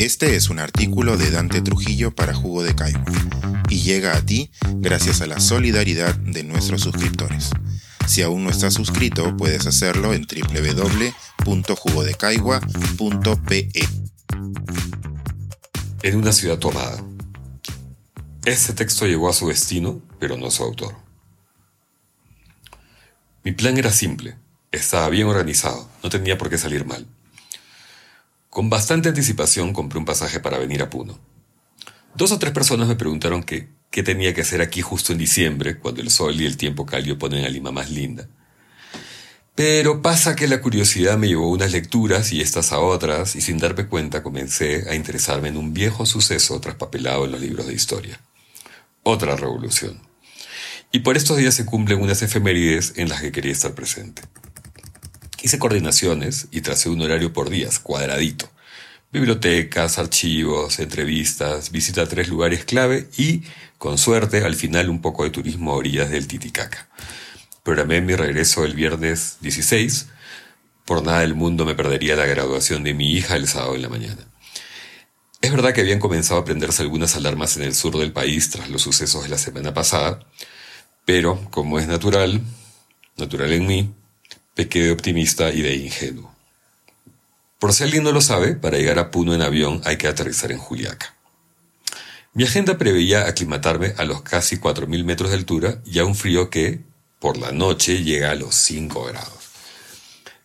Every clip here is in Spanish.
Este es un artículo de Dante Trujillo para Jugo de Caigua y llega a ti gracias a la solidaridad de nuestros suscriptores. Si aún no estás suscrito, puedes hacerlo en www.jugodecaigua.pe. En una ciudad tomada. Este texto llegó a su destino, pero no a su autor. Mi plan era simple, estaba bien organizado, no tenía por qué salir mal. Con bastante anticipación compré un pasaje para venir a Puno. Dos o tres personas me preguntaron qué tenía que hacer aquí justo en diciembre, cuando el sol y el tiempo cálido ponen a Lima más linda. Pero pasa que la curiosidad me llevó a unas lecturas y estas a otras, y sin darme cuenta comencé a interesarme en un viejo suceso traspapelado en los libros de historia. Otra revolución. Y por estos días se cumplen unas efemérides en las que quería estar presente. Hice coordinaciones y tracé un horario por días, cuadradito. Bibliotecas, archivos, entrevistas, visita a tres lugares clave y, con suerte, al final un poco de turismo a orillas del Titicaca. Programé mi regreso el viernes 16. Por nada del mundo me perdería la graduación de mi hija el sábado en la mañana. Es verdad que habían comenzado a prenderse algunas alarmas en el sur del país tras los sucesos de la semana pasada, pero, como es natural, natural en mí, pequé de optimista y de ingenuo. Por si alguien no lo sabe, para llegar a Puno en avión hay que aterrizar en Juliaca. Mi agenda preveía aclimatarme a los casi 4.000 metros de altura y a un frío que, por la noche, llega a los 5 grados.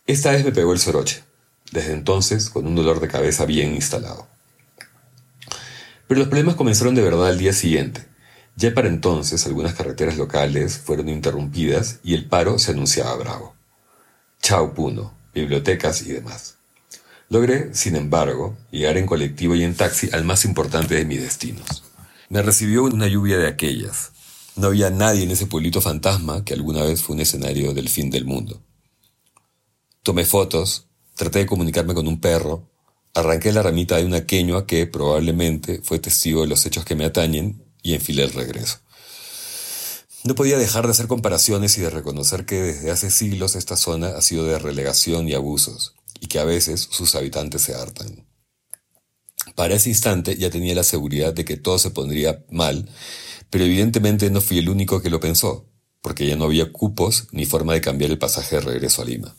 Esta vez me pegó el soroche, desde entonces con un dolor de cabeza bien instalado. Pero los problemas comenzaron de verdad al día siguiente, ya para entonces algunas carreteras locales fueron interrumpidas y el paro se anunciaba bravo. Chau Puno, bibliotecas y demás. Logré, sin embargo, llegar en colectivo y en taxi al más importante de mis destinos. Me recibió una lluvia de aquellas. No había nadie en ese pueblito fantasma que alguna vez fue un escenario del fin del mundo. Tomé fotos, traté de comunicarme con un perro, arranqué la ramita de una queñua que probablemente fue testigo de los hechos que me atañen y enfilé el regreso. No podía dejar de hacer comparaciones y de reconocer que desde hace siglos esta zona ha sido de relegación y abusos, y que a veces sus habitantes se hartan. Para ese instante ya tenía la seguridad de que todo se pondría mal, pero evidentemente no fui el único que lo pensó, porque ya no había cupos ni forma de cambiar el pasaje de regreso a Lima.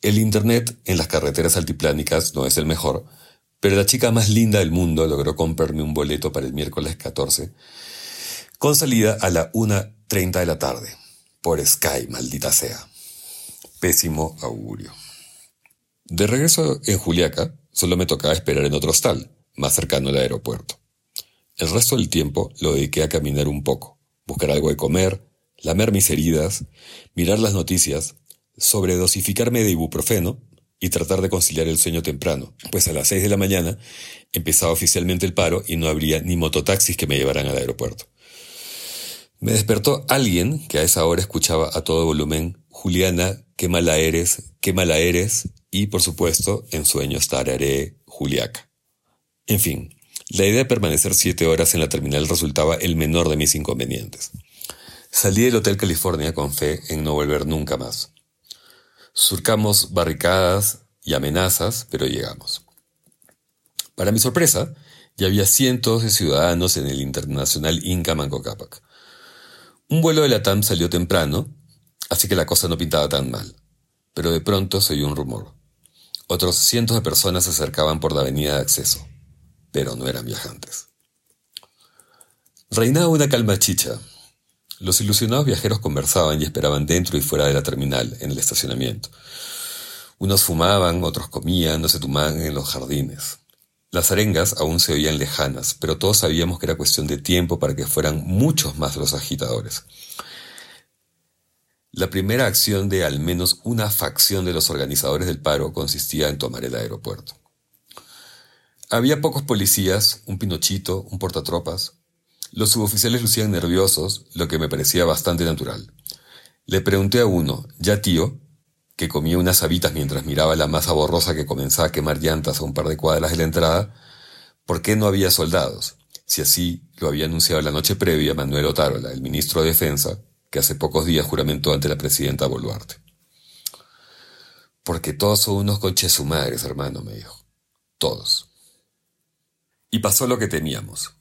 El Internet en las carreteras altiplánicas no es el mejor, pero la chica más linda del mundo logró comprarme un boleto para el miércoles 14, con salida a la 1.30 de la tarde, por Sky, maldita sea. Pésimo augurio. De regreso en Juliaca, solo me tocaba esperar en otro hostal, más cercano al aeropuerto. El resto del tiempo lo dediqué a caminar un poco, buscar algo de comer, lamer mis heridas, mirar las noticias, sobredosificarme de ibuprofeno y tratar de conciliar el sueño temprano, pues a las seis de la mañana empezaba oficialmente el paro y no habría ni mototaxis que me llevaran al aeropuerto. Me despertó alguien que a esa hora escuchaba a todo volumen Juliana, qué mala eres, qué mala eres, y por supuesto en sueños tararé Juliaca. En fin, la idea de permanecer siete horas en la terminal resultaba el menor de mis inconvenientes. Salí del Hotel California con fe en no volver nunca más. Surcamos barricadas y amenazas, pero llegamos. Para mi sorpresa, ya había cientos de ciudadanos en el internacional Inca Manco Cápac. Un vuelo de la TAM salió temprano, así que la cosa no pintaba tan mal. Pero de pronto se oyó un rumor. Otros cientos de personas se acercaban por la avenida de acceso, pero no eran viajantes. Reinaba una calma chicha, los ilusionados viajeros conversaban y esperaban dentro y fuera de la terminal, en el estacionamiento. Unos fumaban, otros comían, no se tomaban en los jardines. Las arengas aún se oían lejanas, pero todos sabíamos que era cuestión de tiempo para que fueran muchos más los agitadores. La primera acción de al menos una facción de los organizadores del paro consistía en tomar el aeropuerto. Había pocos policías, un pinochito, un portatropas, los suboficiales lucían nerviosos, lo que me parecía bastante natural. Le pregunté a uno, ya tío, que comía unas habitas mientras miraba la masa borrosa que comenzaba a quemar llantas a un par de cuadras de la entrada, por qué no había soldados, si así lo había anunciado la noche previa Manuel Otárola, el ministro de Defensa, que hace pocos días juramentó ante la presidenta Boluarte. Porque todos son unos conches su madres, hermano, me dijo. Todos. Y pasó lo que temíamos.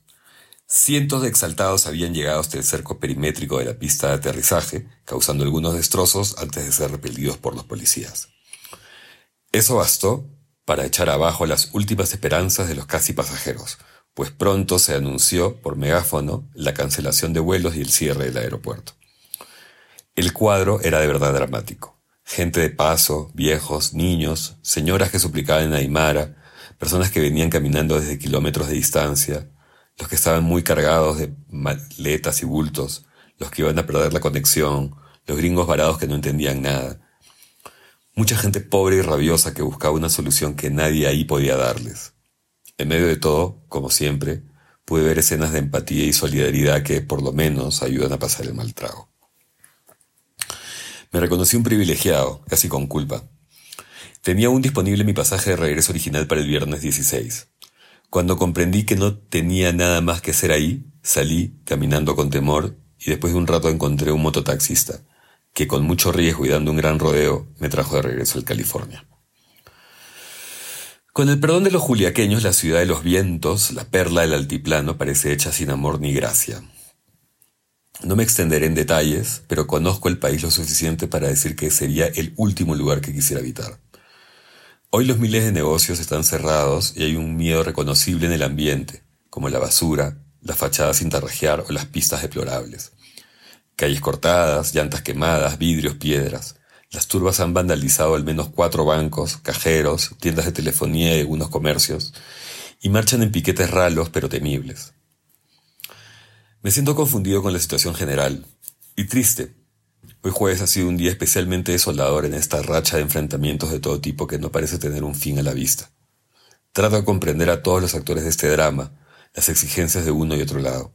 Cientos de exaltados habían llegado hasta el cerco perimétrico de la pista de aterrizaje, causando algunos destrozos antes de ser repelidos por los policías. Eso bastó para echar abajo las últimas esperanzas de los casi pasajeros, pues pronto se anunció por megáfono la cancelación de vuelos y el cierre del aeropuerto. El cuadro era de verdad dramático. Gente de paso, viejos, niños, señoras que suplicaban en Aymara, personas que venían caminando desde kilómetros de distancia, los que estaban muy cargados de maletas y bultos, los que iban a perder la conexión, los gringos varados que no entendían nada. Mucha gente pobre y rabiosa que buscaba una solución que nadie ahí podía darles. En medio de todo, como siempre, pude ver escenas de empatía y solidaridad que, por lo menos, ayudan a pasar el mal trago. Me reconocí un privilegiado, casi con culpa. Tenía aún disponible mi pasaje de regreso original para el viernes 16. Cuando comprendí que no tenía nada más que hacer ahí, salí, caminando con temor, y después de un rato encontré un mototaxista, que con mucho riesgo y dando un gran rodeo, me trajo de regreso al California. Con el perdón de los juliaqueños, la ciudad de los vientos, la perla del altiplano, parece hecha sin amor ni gracia. No me extenderé en detalles, pero conozco el país lo suficiente para decir que sería el último lugar que quisiera habitar. Hoy los miles de negocios están cerrados y hay un miedo reconocible en el ambiente, como la basura, las fachadas sin tarrajear o las pistas deplorables. Calles cortadas, llantas quemadas, vidrios, piedras. Las turbas han vandalizado al menos cuatro bancos, cajeros, tiendas de telefonía y algunos comercios, y marchan en piquetes ralos pero temibles. Me siento confundido con la situación general, y triste, Hoy jueves ha sido un día especialmente desolador en esta racha de enfrentamientos de todo tipo que no parece tener un fin a la vista. Trato de comprender a todos los actores de este drama, las exigencias de uno y otro lado.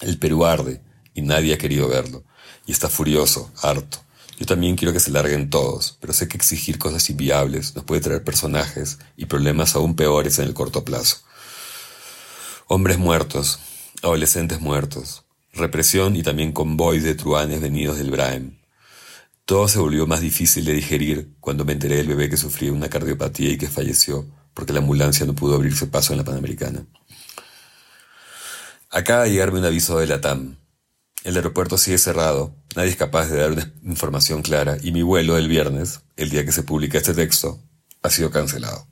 El Perú arde, y nadie ha querido verlo, y está furioso, harto. Yo también quiero que se larguen todos, pero sé que exigir cosas inviables nos puede traer personajes y problemas aún peores en el corto plazo. Hombres muertos, adolescentes muertos, represión y también convoys de truanes venidos del Braem. Todo se volvió más difícil de digerir cuando me enteré del bebé que sufría una cardiopatía y que falleció porque la ambulancia no pudo abrirse paso en la Panamericana. Acaba de llegarme un aviso de la TAM. El aeropuerto sigue cerrado, nadie es capaz de dar una información clara y mi vuelo del viernes, el día que se publica este texto, ha sido cancelado.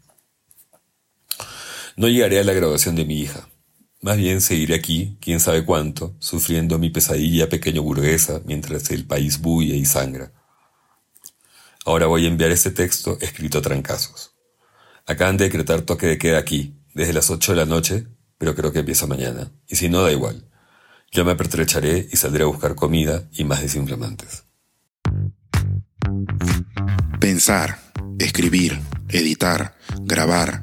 No llegaré a la graduación de mi hija. Más bien seguiré aquí, quién sabe cuánto, sufriendo mi pesadilla pequeño burguesa mientras el país bulle y sangra. Ahora voy a enviar este texto escrito a trancazos. Acaban de decretar toque de queda aquí, desde las ocho de la noche, pero creo que empieza mañana. Y si no, da igual. Yo me apertrecharé y saldré a buscar comida y más desinflamantes. Pensar, escribir, editar, grabar,